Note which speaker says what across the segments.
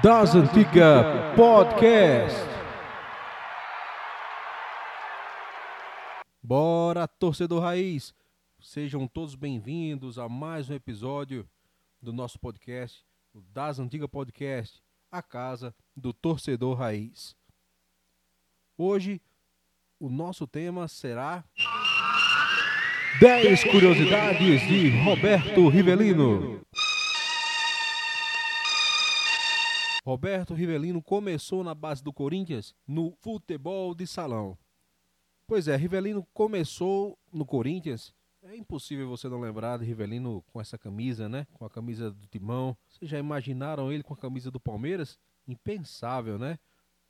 Speaker 1: das Antigas Podcast. Bora, torcedor raiz! Sejam todos bem-vindos a mais um episódio do nosso podcast, o Das Antigas Podcast, a casa do torcedor raiz. Hoje, o nosso tema será 10 curiosidades de Roberto Rivelino. Roberto Rivelino começou na base do Corinthians no futebol de salão. Pois é, Rivelino começou no Corinthians. É impossível você não lembrar de Rivelino com essa camisa, né? Com a camisa do Timão. Vocês já imaginaram ele com a camisa do Palmeiras? Impensável, né?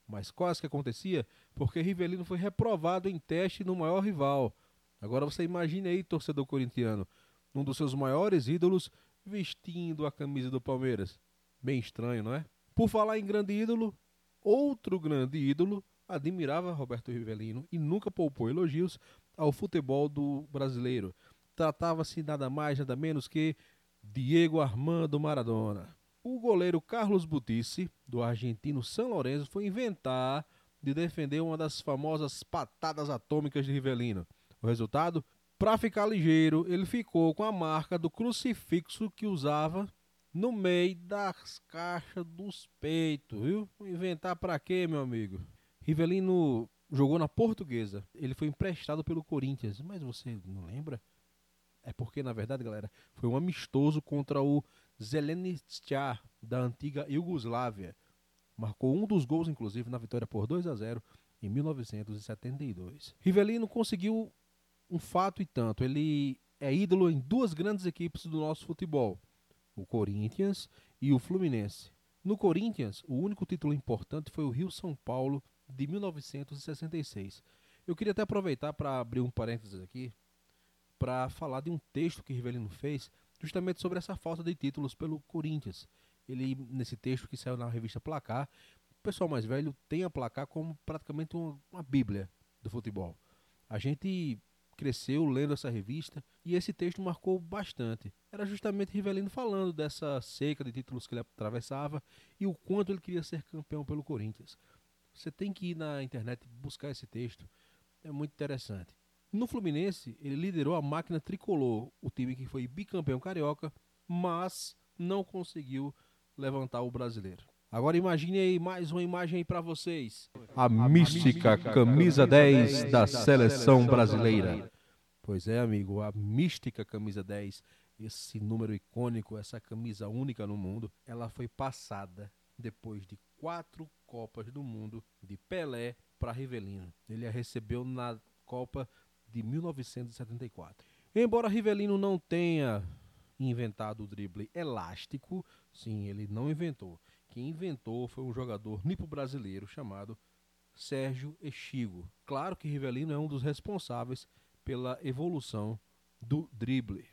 Speaker 1: Mas quase que acontecia porque Rivelino foi reprovado em teste no maior rival. Agora você imagine aí, torcedor corintiano, um dos seus maiores ídolos vestindo a camisa do Palmeiras. Bem estranho, não é? Por falar em grande ídolo, outro grande ídolo admirava Roberto Rivelino e nunca poupou elogios ao futebol do brasileiro. Tratava-se nada mais, nada menos que Diego Armando Maradona. O goleiro Carlos Butici, do argentino São Lourenço, foi inventar de defender uma das famosas patadas atômicas de Rivelino. O resultado? Para ficar ligeiro, ele ficou com a marca do crucifixo que usava no meio das caixas dos peitos, viu? Inventar para quê, meu amigo? Rivelino jogou na Portuguesa. Ele foi emprestado pelo Corinthians, mas você não lembra? É porque, na verdade, galera, foi um amistoso contra o Zelenstia da antiga Iugoslávia. Marcou um dos gols, inclusive, na vitória por 2 a 0 em 1972. Rivelino conseguiu um fato e tanto. Ele é ídolo em duas grandes equipes do nosso futebol o Corinthians e o Fluminense. No Corinthians, o único título importante foi o Rio São Paulo de 1966. Eu queria até aproveitar para abrir um parênteses aqui para falar de um texto que Rivelino fez justamente sobre essa falta de títulos pelo Corinthians. Ele nesse texto que saiu na revista Placar, o pessoal mais velho tem a Placar como praticamente uma, uma bíblia do futebol. A gente cresceu lendo essa revista e esse texto marcou bastante. Era justamente Rivelino falando dessa seca de títulos que ele atravessava e o quanto ele queria ser campeão pelo Corinthians. Você tem que ir na internet buscar esse texto, é muito interessante. No Fluminense, ele liderou a máquina tricolor, o time que foi bicampeão carioca, mas não conseguiu levantar o brasileiro. Agora imagine aí mais uma imagem aí para vocês.
Speaker 2: A, a mística, mística camisa 10 da seleção brasileira.
Speaker 1: Pois é, amigo, a mística camisa 10, esse número icônico, essa camisa única no mundo, ela foi passada depois de quatro Copas do Mundo de Pelé para Rivelino. Ele a recebeu na Copa de 1974. Embora Rivelino não tenha inventado o drible elástico, sim, ele não inventou. Quem inventou foi um jogador nipo brasileiro chamado Sérgio Echigo. Claro que Rivelino é um dos responsáveis pela evolução do drible.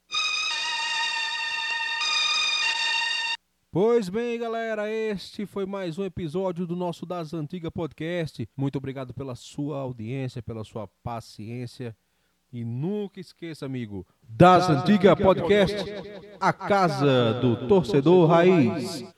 Speaker 1: Pois bem, galera, este foi mais um episódio do nosso Das Antigas Podcast. Muito obrigado pela sua audiência, pela sua paciência. E nunca esqueça, amigo, Das, das Antigas Podcast, Podcast, a casa do torcedor raiz.